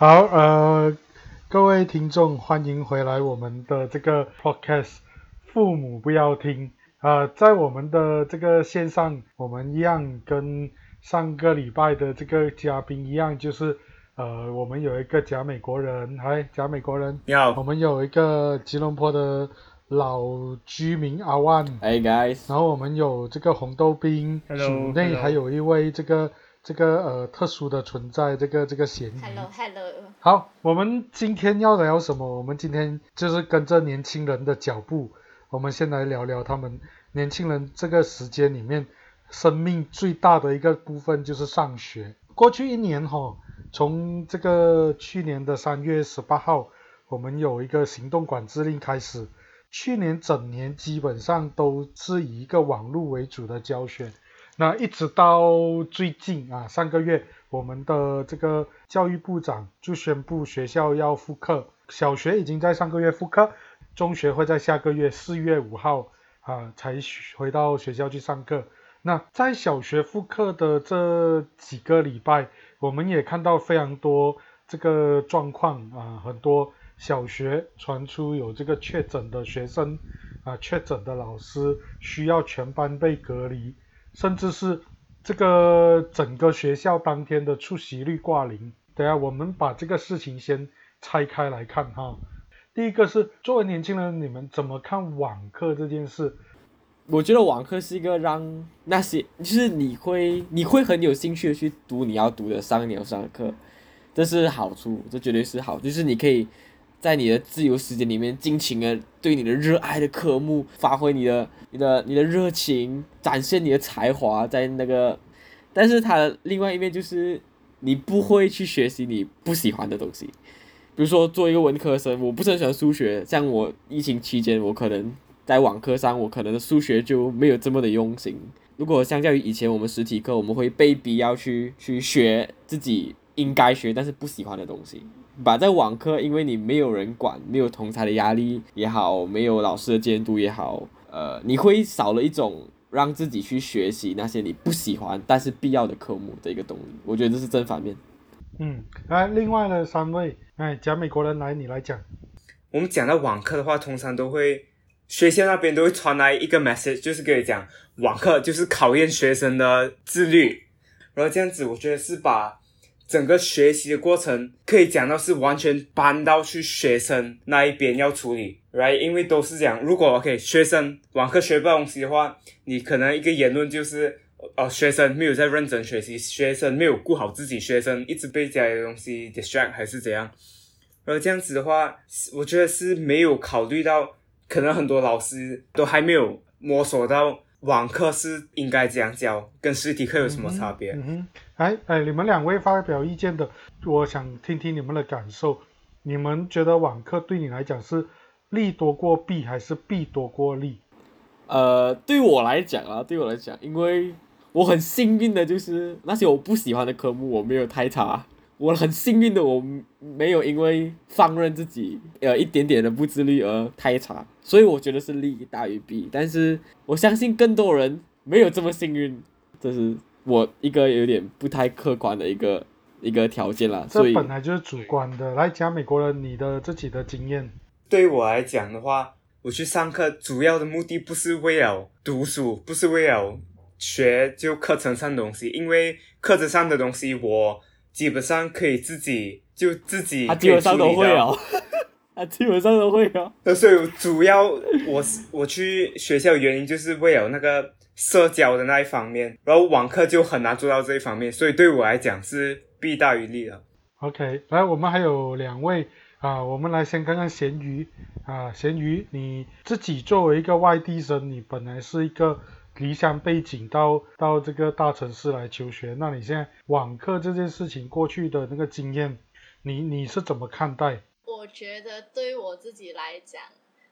好，呃，各位听众，欢迎回来我们的这个 podcast，父母不要听。啊、在我们的这个线上，我们一样跟上个礼拜的这个嘉宾一样，就是呃，我们有一个假美国人，嗨，假美国人，你好。我，们有一个吉隆坡的老居民阿万，Hey guys，然后我们有这个红豆冰，Hello，内还有一位这个这个呃特殊的存在，这个这个嫌疑。Hello Hello，好，我们今天要聊什么？我们今天就是跟着年轻人的脚步，我们先来聊聊他们年轻人这个时间里面，生命最大的一个部分就是上学。过去一年哈，从这个去年的三月十八号，我们有一个行动管制令开始，去年整年基本上都是以一个网络为主的教学。那一直到最近啊，上个月我们的这个教育部长就宣布学校要复课，小学已经在上个月复课，中学会在下个月四月五号啊才回到学校去上课。那在小学复课的这几个礼拜，我们也看到非常多这个状况啊，很多小学传出有这个确诊的学生啊，确诊的老师需要全班被隔离。甚至是这个整个学校当天的出席率挂零。等下我们把这个事情先拆开来看哈。第一个是作为年轻人，你们怎么看网课这件事？我觉得网课是一个让那些就是你会你会很有兴趣的去读你要读的上你要上的课，这是好处，这绝对是好，就是你可以在你的自由时间里面尽情的对你的热爱的科目发挥你的你的你的热情，展现你的才华在那个，但是它的另外一面就是你不会去学习你不喜欢的东西。比如说，做一个文科生，我不是很喜欢数学。像我疫情期间，我可能在网课上，我可能数学就没有这么的用心。如果相较于以前我们实体课，我们会被逼要去去学自己应该学但是不喜欢的东西。把在网课，因为你没有人管，没有同才的压力也好，没有老师的监督也好，呃，你会少了一种让自己去学习那些你不喜欢但是必要的科目的一个动力。我觉得这是正反面。嗯，来，另外的三位，哎，讲美国人来，你来讲。我们讲到网课的话，通常都会学校那边都会传来一个 message，就是跟你讲，网课就是考验学生的自律。然后这样子，我觉得是把整个学习的过程可以讲到是完全搬到去学生那一边要处理，right？因为都是讲，如果 OK 学生网课学不到东西的话，你可能一个言论就是。哦，学生没有在认真学习，学生没有顾好自己，学生一直被家里的东西 distract 还是怎样？而这样子的话，我觉得是没有考虑到，可能很多老师都还没有摸索到网课是应该这样教，跟实体课有什么差别。哎哎，你们两位发表意见的，我想听听你们的感受。你们觉得网课对你来讲是利多过弊，还是弊多过利？呃，对我来讲啊，对我来讲，因为我很幸运的就是那些我不喜欢的科目我没有太差，我很幸运的我没有因为放任自己呃一点点的不自律而太差，所以我觉得是利大于弊。但是我相信更多人没有这么幸运，这是我一个有点不太客观的一个一个条件啦。所这以本来就是主观的。来讲美国人，你的自己的经验。对于我来讲的话，我去上课主要的目的不是为了读书，不是为了学就课程上的东西，因为课程上的东西我基本上可以自己就自己他 基本上都会可以处理到哦，他基本上都会哦。那所以主要我 我去学校原因就是为了那个社交的那一方面，然后网课就很难做到这一方面，所以对我来讲是弊大于利了。OK，来，我们还有两位啊，我们来先看看咸鱼啊，咸鱼，你自己作为一个外地生，你本来是一个离乡背景到到这个大城市来求学，那你现在网课这件事情过去的那个经验，你你是怎么看待？我觉得对我自己来讲，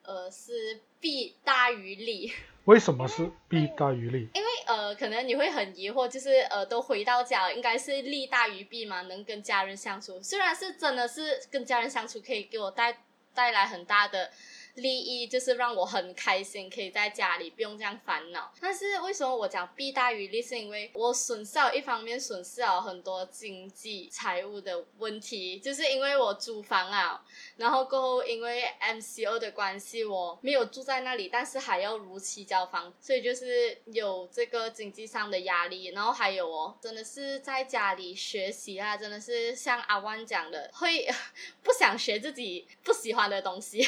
呃，是弊大于利。为什么是弊大于利？因为呃，可能你会很疑惑，就是呃，都回到家了，应该是利大于弊嘛？能跟家人相处，虽然是真的是跟家人相处可以给我带带来很大的利益，就是让我很开心，可以在家里不用这样烦恼。但是为什么我讲弊大于利？是因为我损失了一方面损失了很多经济财务的问题，就是因为我租房啊，然后过后因为 MCO 的关系，我没有住在那里，但是还要如期交房，所以就是有这个经济上的压力。然后还有哦，真的是在家里学习啊，真的是像阿万讲的，会 不想学自己不喜欢的东西。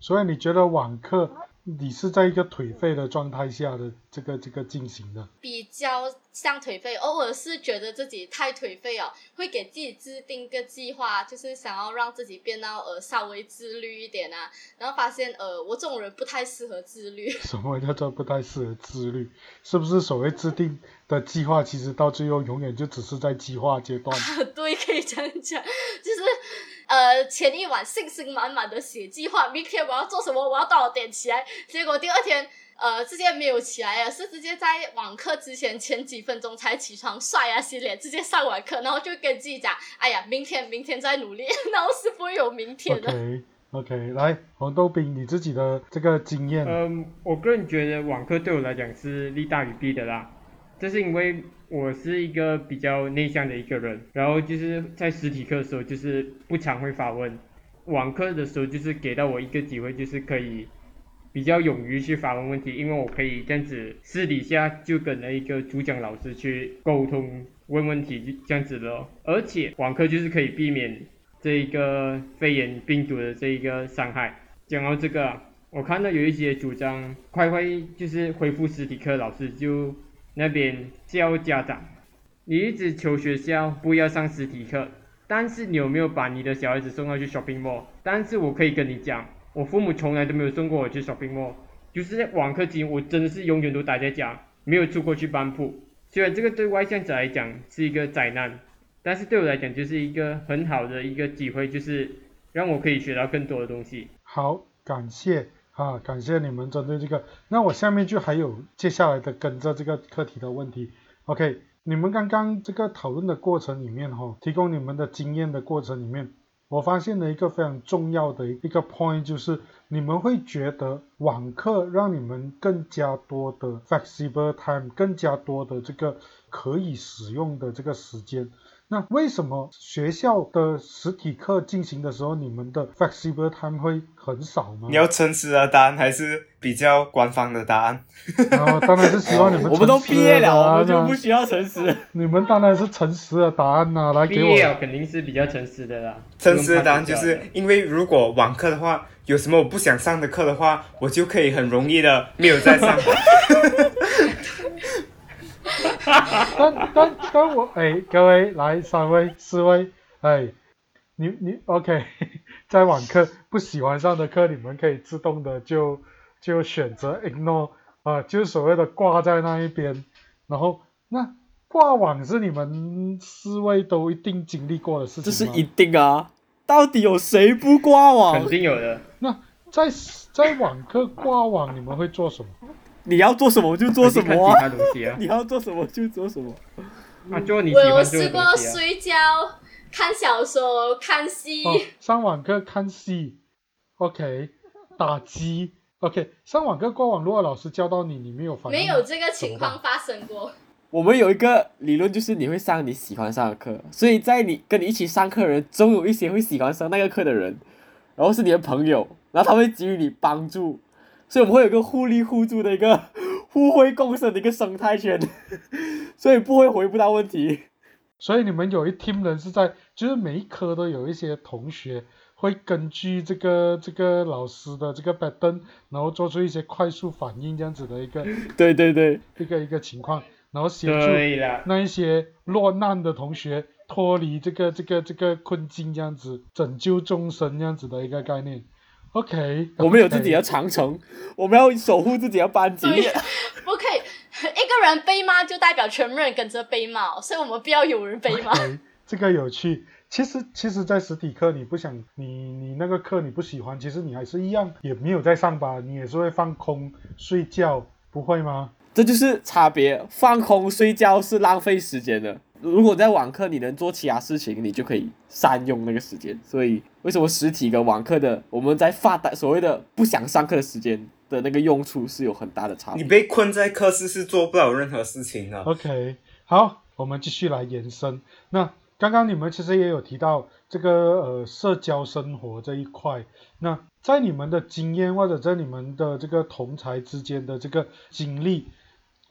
所以你觉得网课你是在一个颓废的状态下的这个这个进行的？比较像颓废，偶尔是觉得自己太颓废哦，会给自己制定个计划，就是想要让自己变到呃稍微自律一点啊。然后发现呃我这种人不太适合自律。什么叫做不太适合自律？是不是所谓制定的计划，其实到最后永远就只是在计划阶段？对，可以这样讲，就是呃前一晚信心满满的写计划，明天我要做什么，我要多少点起来，结果第二天呃直接没有起来啊，是直接在网课之前前几分钟才起床刷牙洗脸，直接上完课，然后就跟自己讲，哎呀，明天明天再努力，然后是不会有明天的。OK OK，来黄豆冰，你自己的这个经验，嗯，我个人觉得网课对我来讲是利大于弊的啦。这是因为我是一个比较内向的一个人，然后就是在实体课的时候就是不常会发问，网课的时候就是给到我一个机会，就是可以比较勇于去发问问题，因为我可以这样子私底下就跟那一个主讲老师去沟通问问题，就这样子的。而且网课就是可以避免这一个肺炎病毒的这一个伤害。讲到这个，我看到有一些主张快快就是恢复实体课，老师就那边叫家长，你一直求学校不要上实体课，但是你有没有把你的小孩子送到去 shopping mall？但是我可以跟你讲，我父母从来都没有送过我去 shopping mall，就是在网课期间，我真的是永远都待在家，没有出过去班铺。虽然这个对外向者来讲是一个灾难，但是对我来讲就是一个很好的一个机会，就是让我可以学到更多的东西。好，感谢啊，感谢你们针对这个。那我下面就还有接下来的跟着这个课题的问题。OK，你们刚刚这个讨论的过程里面哈、提供你们的经验的过程里面，我发现了一个非常重要的一个 point，就是你们会觉得网课让你们更加多的 flexible time，更加多的这个可以使用的这个时间。那为什么学校的实体课进行的时候，你们的 flexible time 会很少呢？你要诚实的答案还是比较官方的答案？然 后当然是希望你们 我们都毕业了，我们就啊不需要诚实。你们当然是诚实的答案呐、来给我毕业了肯定是比较诚实的啦。诚实的答案就是因为如果网课的话，有什么我不想上的课的话，我就可以很容易的没有再上。但但但我哎，各位来三位四位哎，你你 OK，在网课不喜欢上的课，你们可以自动的就就选择 ignore 啊，就是所谓的挂在那一边。然后那挂网是你们四位都一定经历过的事情吗？这是一定啊！到底有谁不挂网肯？定有的。那在在网课挂网，你们会做什么？你要做什么就做什么。你要做什么就做什么。啊，做你喜我有欢做的试过。睡觉、看小说、看戏。哦，上网课看戏，OK，打机，OK，上网课挂网，如果老师教到你，你没有反应，没有这个情况发生过。我们有一个理论，就是你会上你喜欢上的课，所以在你跟你一起上课的人，总有一些会喜欢上那个课的人，然后是你的朋友，然后他会给予你帮助，所以我们会有一个互利互助的一个 互惠共生的一个生态圈，所以不会回不到问题。所以你们有一 team 人是在，就是每一科都有一些同学会根据这个这个老师的这个 pattern，然后做出一些快速反应这样子的一个 对对对，一个一个情况，然后协助，那一些落难的同学脱离这个这个这个困境，这样子拯救众生这样子的一个概念。OK，我们有自己的长城，我们要守护自己的班级。对不可以，一个人背吗就代表全部人跟着背嘛，所以我们不要有人背吗。OK，这个有趣。其实，其实，在实体课你不想你你那个课你不喜欢，其实你还是一样，也没有在上班，你也是会放空睡觉，不会吗？这就是差别，放空睡觉是浪费时间的。如果在网课你能做其他事情，你就可以善用那个时间。所以为什么实体跟网课的我们在发呆所谓的不想上课的时间的那个用处是有很大的差别？你被困在课室是做不了任何事情的。OK，好，我们继续来延伸。那刚刚你们其实也有提到这个呃社交生活这一块，那在你们的经验或者在你们的这个同才之间的这个经历，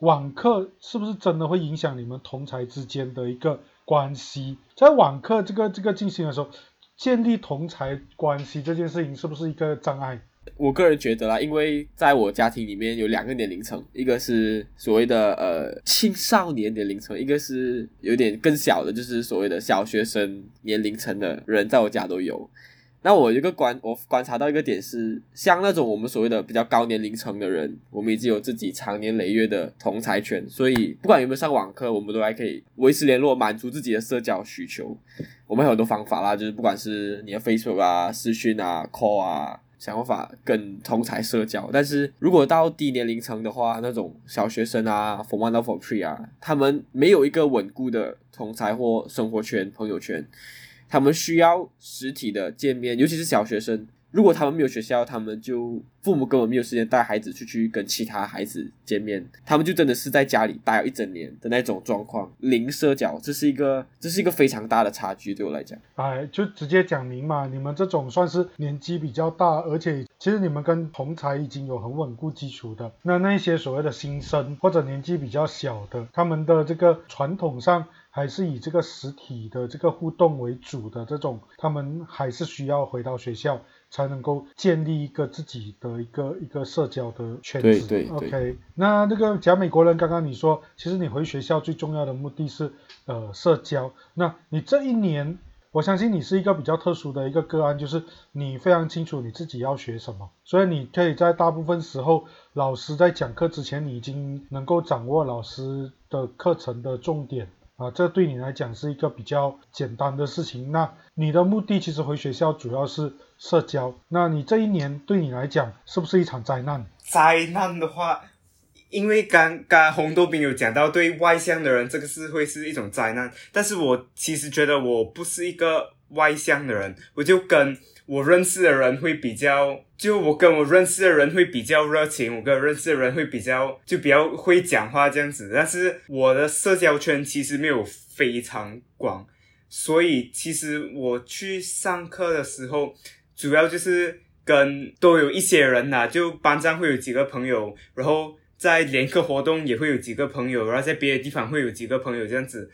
网课是不是真的会影响你们同才之间的一个关系？在网课这个这个进行的时候，建立同才关系这件事情是不是一个障碍？我个人觉得啦，因为在我家庭里面有两个年龄层，一个是所谓的呃青少年年龄层，一个是有点更小的，就是所谓的小学生年龄层的人，在我家都有。那我一个观，我观察到一个点是，像那种我们所谓的比较高年龄层的人，我们已经有自己长年累月的同才权，所以不管有没有上网课，我们都还可以维持联络，满足自己的社交需求。我们有很多方法啦，就是不管是你的 Facebook 啊、视讯啊、Call 啊，想办法跟同才社交。但是如果到低年龄层的话，那种小学生啊，from One 到 Form Three 啊，他们没有一个稳固的同才或生活圈、朋友圈，他们需要实体的见面，尤其是小学生。如果他们没有学校，他们就父母根本没有时间带孩子出去跟其他孩子见面，他们就真的是在家里待了一整年的那种状况，零社交，这是一个这是一个非常大的差距，对我来讲。哎，就直接讲明嘛，你们这种算是年纪比较大，而且其实你们跟同才已经有很稳固基础的，那那些所谓的新生或者年纪比较小的，他们的这个传统上还是以这个实体的这个互动为主的这种，他们还是需要回到学校才能够建立一个自己的一个一个社交的圈子。对对对 OK，那那个假美国人，刚刚你说，其实你回学校最重要的目的是呃社交，那你这一年。我相信你是一个比较特殊的一个个案，就是你非常清楚你自己要学什么，所以你可以在大部分时候，老师在讲课之前，你已经能够掌握老师的课程的重点啊，这对你来讲是一个比较简单的事情。那你的目的其实回学校主要是社交，那你这一年对你来讲是不是一场灾难？灾难的话，因为刚刚红豆饼有讲到，对外向的人这个是会是一种灾难，但是我其实觉得我不是一个外向的人，我就跟我认识的人会比较，就我跟我认识的人会比较热情，我跟认识的人会比较就比较会讲话这样子，但是我的社交圈其实没有非常广，所以其实我去上课的时候，主要就是跟都有一些人呐、就班上会有几个朋友，然后在联课活动也会有几个朋友，然后在别的地方会有几个朋友这样子。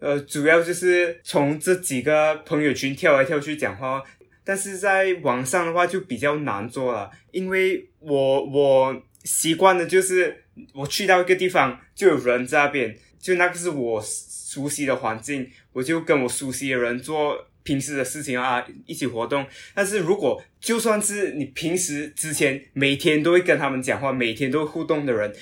呃，主要就是从这几个朋友群跳来跳去讲话，但是在网上的话就比较难做了，因为我我习惯的就是我去到一个地方就有人在那边，就那个是我熟悉的环境，我就跟我熟悉的人做平时的事情啊，一起活动。但是如果就算是你平时之前每天都会跟他们讲话，每天都会互动的人，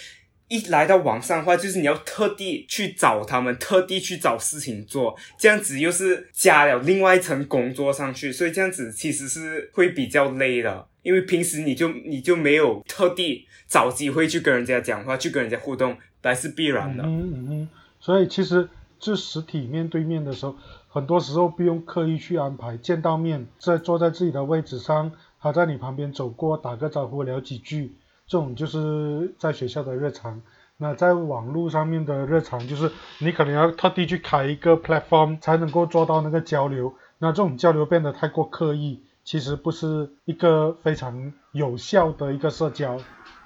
一来到网上的话，就是你要特地去找他们，特地去找事情做，这样子又是加了另外一层工作上去，所以这样子其实是会比较累的，因为平时你就你就没有特地找机会去跟人家讲话，去跟人家互动，来是必然的。嗯嗯嗯，所以其实就实体面对面的时候，很多时候不用刻意去安排，见到面，在坐在自己的位置上，他在你旁边走过，打个招呼，聊几句，这种就是在学校的日常。那在网络上面的日常，就是你可能要特地去开一个 platform 才能够做到那个交流。那这种交流变得太过刻意，其实不是一个非常有效的一个社交，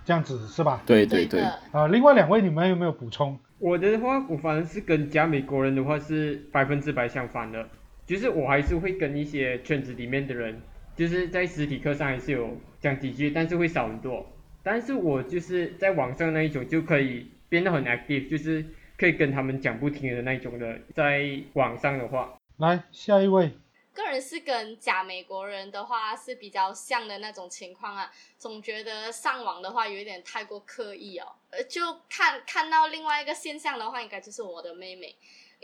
这样子是吧？对对对，的，啊、另外两位你们有没有补充？我的话，我反正是跟假美国人的话是百分之百相反的，就是我还是会跟一些圈子里面的人，就是在实体课上还是有讲几句，但是会少很多。但是我就是在网上那一种就可以变得很 active，就是可以跟他们讲不停的那一种的，在网上的话，来，下一位。个人是跟假美国人的话是比较像的那种情况啊，总觉得上网的话有一点太过刻意哦。呃，就看看到另外一个现象的话，应该就是我的妹妹。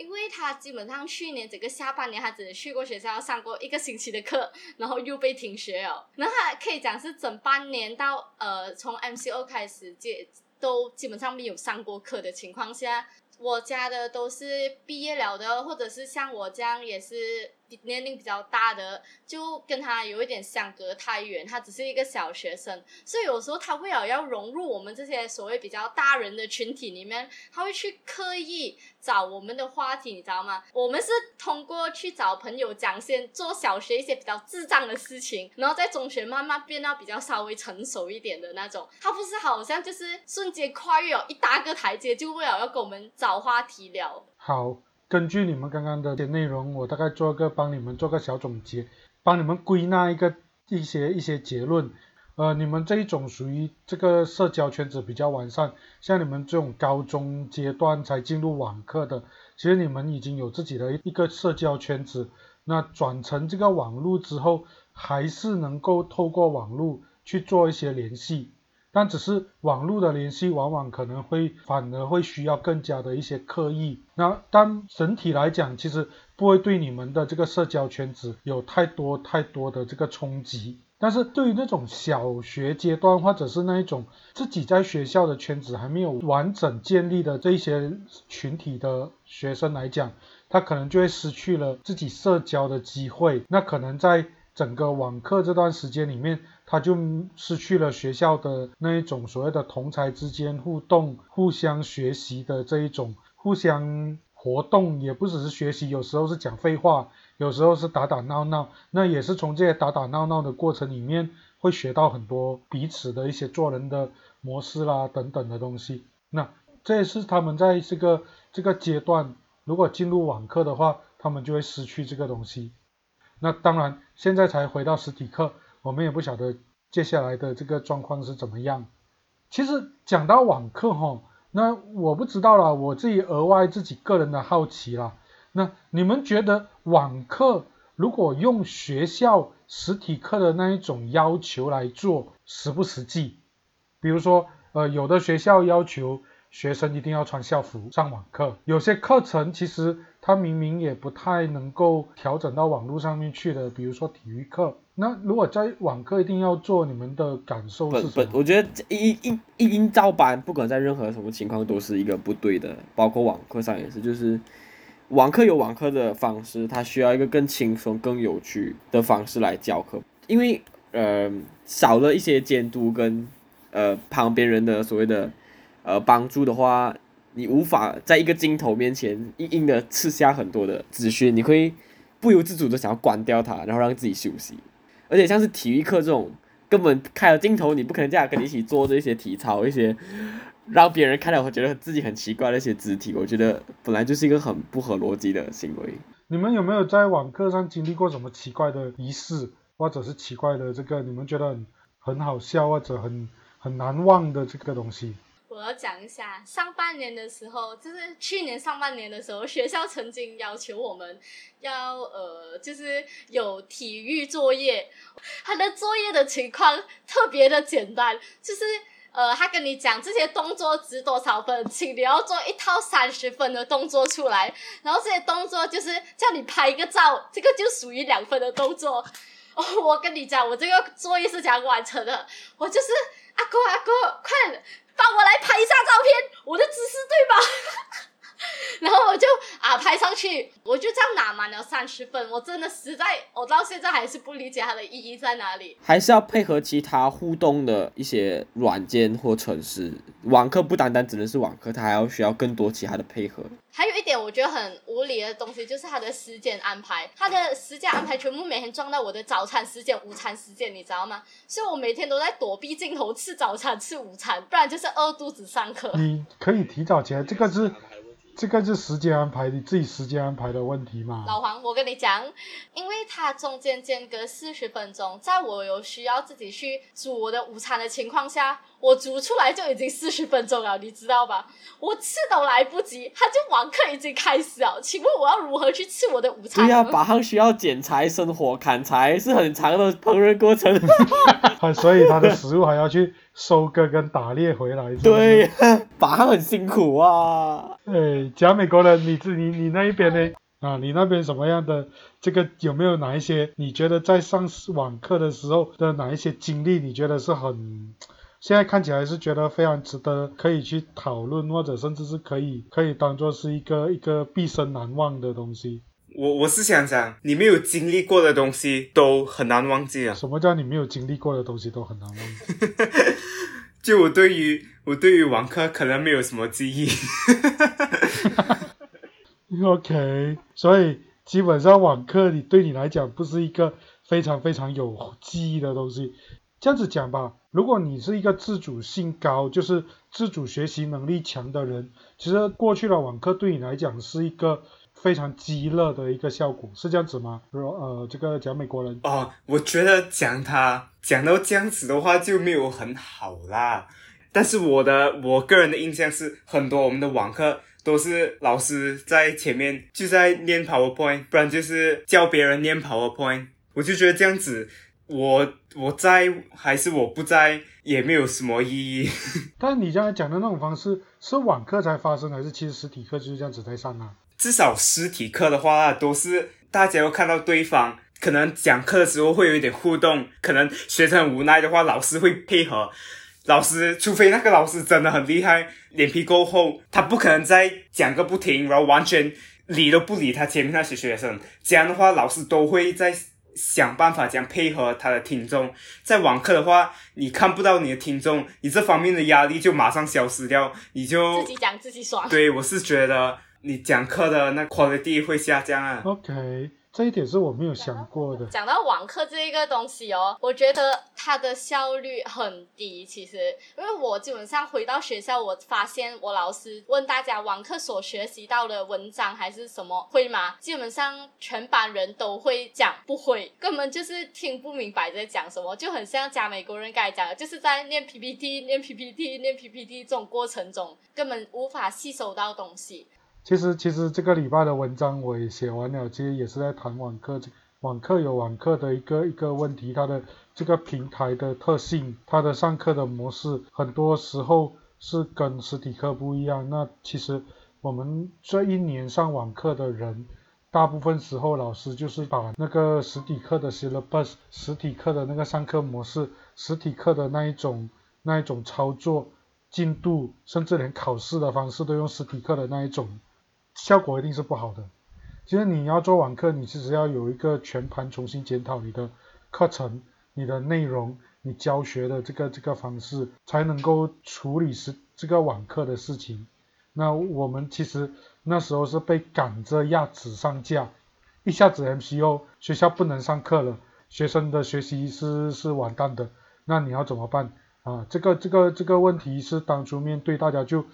因为他基本上去年整个下半年，他只去过学校上过一个星期的课，然后又被停学了。那他可以讲是整半年到呃从 MCO 开始接都基本上没有上过课的情况下，我家的都是毕业了的，或者是像我这样也是年龄比较大的，就跟他有一点相隔太远。他只是一个小学生，所以有时候他为了要融入我们这些所谓比较大人的群体里面，他会去刻意找我们的话题，你知道吗？我们是通过去找朋友讲先做小学一些比较智障的事情，然后在中学慢慢变到比较稍微成熟一点的那种。他不是好像就是瞬间跨越了一大个台阶，就为了要跟我们找话题聊。好，根据你们刚刚的一些内容，我大概做个帮你们做个小总结，帮你们归纳一个一些一些结论。呃，你们这一种属于这个社交圈子比较完善，像你们这种高中阶段才进入网课的，其实你们已经有自己的一个社交圈子。那转成这个网络之后，还是能够透过网络去做一些联系。但只是网络的联系，往往可能会反而会需要更加的一些刻意。那但整体来讲，其实不会对你们的这个社交圈子有太多太多的这个冲击。但是对于那种小学阶段或者是那一种自己在学校的圈子还没有完整建立的这些群体的学生来讲，他可能就会失去了自己社交的机会。那可能在整个网课这段时间里面，他就失去了学校的那一种所谓的同才之间互动、互相学习的这一种互相活动，也不只是学习，有时候是讲废话，有时候是打打闹闹。那也是从这些打打闹闹的过程里面，会学到很多彼此的一些做人的模式啦等等的东西。那这也是他们在这个这个阶段，如果进入网课的话，他们就会失去这个东西。那当然，现在才回到实体课。我们也不晓得接下来的这个状况是怎么样。其实讲到网课哈，那我不知道啦，我自己额外自己个人的好奇啦。那你们觉得网课如果用学校实体课的那一种要求来做，实不实际？比如说，呃，有的学校要求学生一定要穿校服上网课，有些课程其实它明明也不太能够调整到网络上面去的，比如说体育课。那如果在网课一定要做，你们的感受是什么？我觉得一一一应照搬，不管在任何什么情况都是一个不对的，包括网课上也是，就是网课有网课的方式，它需要一个更轻松、更有趣的方式来教课，因为呃少了一些监督跟呃旁边人的所谓的呃帮助的话，你无法在一个镜头面前硬硬的吃下很多的资讯，你会不由自主的想要关掉它，然后让自己休息。而且像是体育课这种，根本开了镜头，你不可能这样跟你一起做这些体操，一些让别人看了会觉得自己很奇怪的一些肢体，我觉得本来就是一个很不合逻辑的行为。你们有没有在网课上经历过什么奇怪的仪式，或者是奇怪的这个你们觉得很很好笑或者很很难忘的这个东西？我要讲一下，上半年的时候，就是去年上半年的时候，学校曾经要求我们要呃，就是有体育作业。他的作业的情况特别的简单，就是呃，他跟你讲这些动作值多少分，请你要做一套三十分的动作出来，然后这些动作就是叫你拍一个照，这个就属于两分的动作。哦，我跟你讲，我这个作业是怎样完成的？我就是阿哥阿哥，快！帮我来拍一下照片，我的姿势对吧？然后我就啊拍上去，我就这样拿满了三十分。我真的实在，我到现在还是不理解它的意义在哪里。还是要配合其他互动的一些软件或程式。网课不单单只能是网课，它还要需要更多其他的配合。还有一点我觉得很无理的东西，就是它的时间安排，它的时间安排全部每天撞到我的早餐时间、午餐时间，你知道吗？所以我每天都在躲避镜头吃早餐、吃午餐，不然就是饿肚子上课。你可以提早起来，这个是。这个是时间安排，你自己时间安排的问题嘛？老黄，我跟你讲，因为它中间间隔四十分钟，在我有需要自己去煮我的午餐的情况下，我煮出来就已经四十分钟了，你知道吧？我吃都来不及，他就网课已经开始了。请问我要如何去吃我的午餐？对呀，马上需要剪裁、生火、砍柴，是很长的烹饪过程。所以他的食物还要去。收割跟打猎回来，对，拔很辛苦啊。哎，讲美国人，你自你你那一边呢？啊，你那边什么样的？这个有没有哪一些？你觉得在上网课的时候的哪一些经历？你觉得是很现在看起来是觉得非常值得可以去讨论，或者甚至是可以可以当做是一个一个毕生难忘的东西。我我是想讲，你没有经历过的东西都很难忘记啊。什么叫你没有经历过的东西都很难忘记？就我对于我对于网课可能没有什么记忆。OK，所以基本上网课你对你来讲不是一个非常非常有记忆的东西。这样子讲吧，如果你是一个自主性高，就是自主学习能力强的人，其实过去的网课对你来讲是一个非常激乐的一个效果，是这样子吗？说呃，这个讲美国人，哦，我觉得讲他讲到这样子的话就没有很好啦。但是我的我个人的印象是，很多我们的网课都是老师在前面就在念 PowerPoint，不然就是教别人念 PowerPoint。我就觉得这样子，我我在还是我不在也没有什么意义。但你刚才讲的那种方式是网课才发生，还是其实实体课就是这样子在上啊？至少实体课的话，都是大家要看到对方。可能讲课的时候会有一点互动，可能学生很无奈的话，老师会配合。老师，除非那个老师真的很厉害，脸皮够厚，他不可能再讲个不停，然后完全理都不理他前面那些学生。这样的话，老师都会在想办法讲配合他的听众。在网课的话，你看不到你的听众，你这方面的压力就马上消失掉，你就自己讲自己爽。对我是觉得你讲课的那 quality 会下降啊。OK，这一点是我没有想过的。讲到网课这一个东西哦，我觉得它的效率很低。其实，因为我基本上回到学校，我发现我老师问大家网课所学习到的文章还是什么会吗？基本上全班人都会讲不会，根本就是听不明白在讲什么，就很像加美国人刚才讲的，就是在念 PPT、念 PPT、念 PPT 这种过程中，根本无法吸收到东西。其实其实这个礼拜的文章我也写完了，其实也是在谈网课。网课有网课的一个一个问题，它的这个平台的特性，它的上课的模式，很多时候是跟实体课不一样。那其实我们这一年上网课的人，大部分时候老师就是把那个实体课的 syllabus、实体课的那个上课模式、实体课的那一种那一种操作进度，甚至连考试的方式都用实体课的那一种。效果一定是不好的。其实你要做网课，你其实要有一个全盘重新检讨你的课程、你的内容、你教学的这个这个方式，才能够处理是这个网课的事情。那我们其实那时候是被赶着压纸上架，一下子 MCO 学校不能上课了，学生的学习是是完蛋的。那你要怎么办啊？这个这个这个问题是当初面对大家就，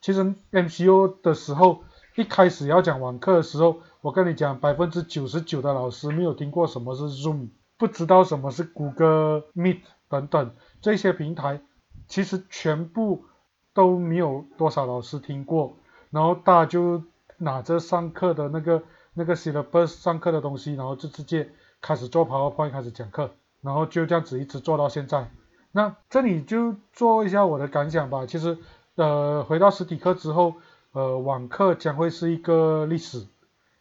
其实 MCO 的时候。一开始要讲网课的时候，我跟你讲，百分之九十九的老师没有听过什么是 Zoom，不知道什么是 Google Meet 等等这些平台，其实全部都没有多少老师听过。然后大家就拿着上课的那个那个 syllabus 上课的东西，然后就直接开始做 PowerPoint 开始讲课，然后就这样子一直做到现在。那这里就做一下我的感想吧。其实，呃，回到实体课之后。呃，网课将会是一个历史，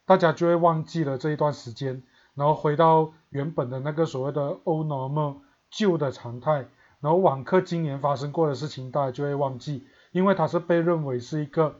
大家就会忘记了这一段时间，然后回到原本的那个所谓的 old normal 旧的常态，然后网课今年发生过的事情，大家就会忘记，因为它是被认为是一个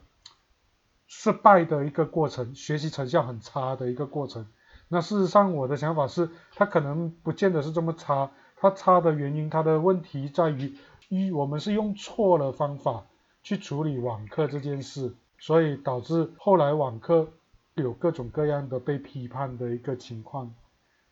失败的一个过程，学习成效很差的一个过程。那事实上，我的想法是，它可能不见得是这么差，它差的原因，它的问题在于，一我们是用错了方法去处理网课这件事。所以导致后来网课有各种各样的被批判的一个情况，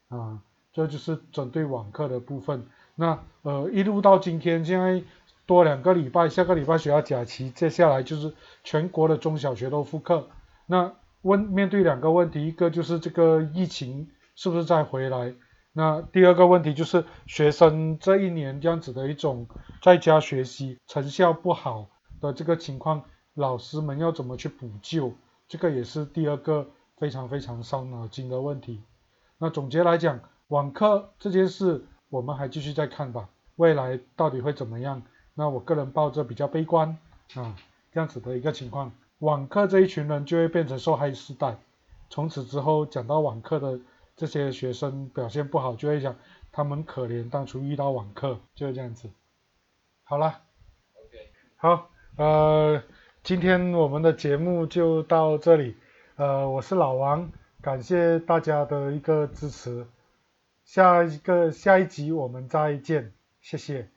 啊，这就是针对网课的部分。那呃一路到今天，现在多两个礼拜，下个礼拜学校假期，接下来就是全国的中小学都复课。那问面对两个问题，一个就是这个疫情是不是再回来？那第二个问题就是学生这一年这样子的一种在家学习成效不好的这个情况。老师们要怎么去补救？这个也是第二个非常非常伤脑筋的问题。那总结来讲，网课这件事我们还继续再看吧，未来到底会怎么样？那我个人抱着比较悲观啊这样子的一个情况，网课这一群人就会变成受害时代。从此之后，讲到网课的这些学生表现不好，就会讲他们可怜当初遇到网课，就是这样子。好了，OK，好，呃，今天我们的节目就到这里，呃，我是老王，感谢大家的一个支持，下一个下一集我们再见，谢谢。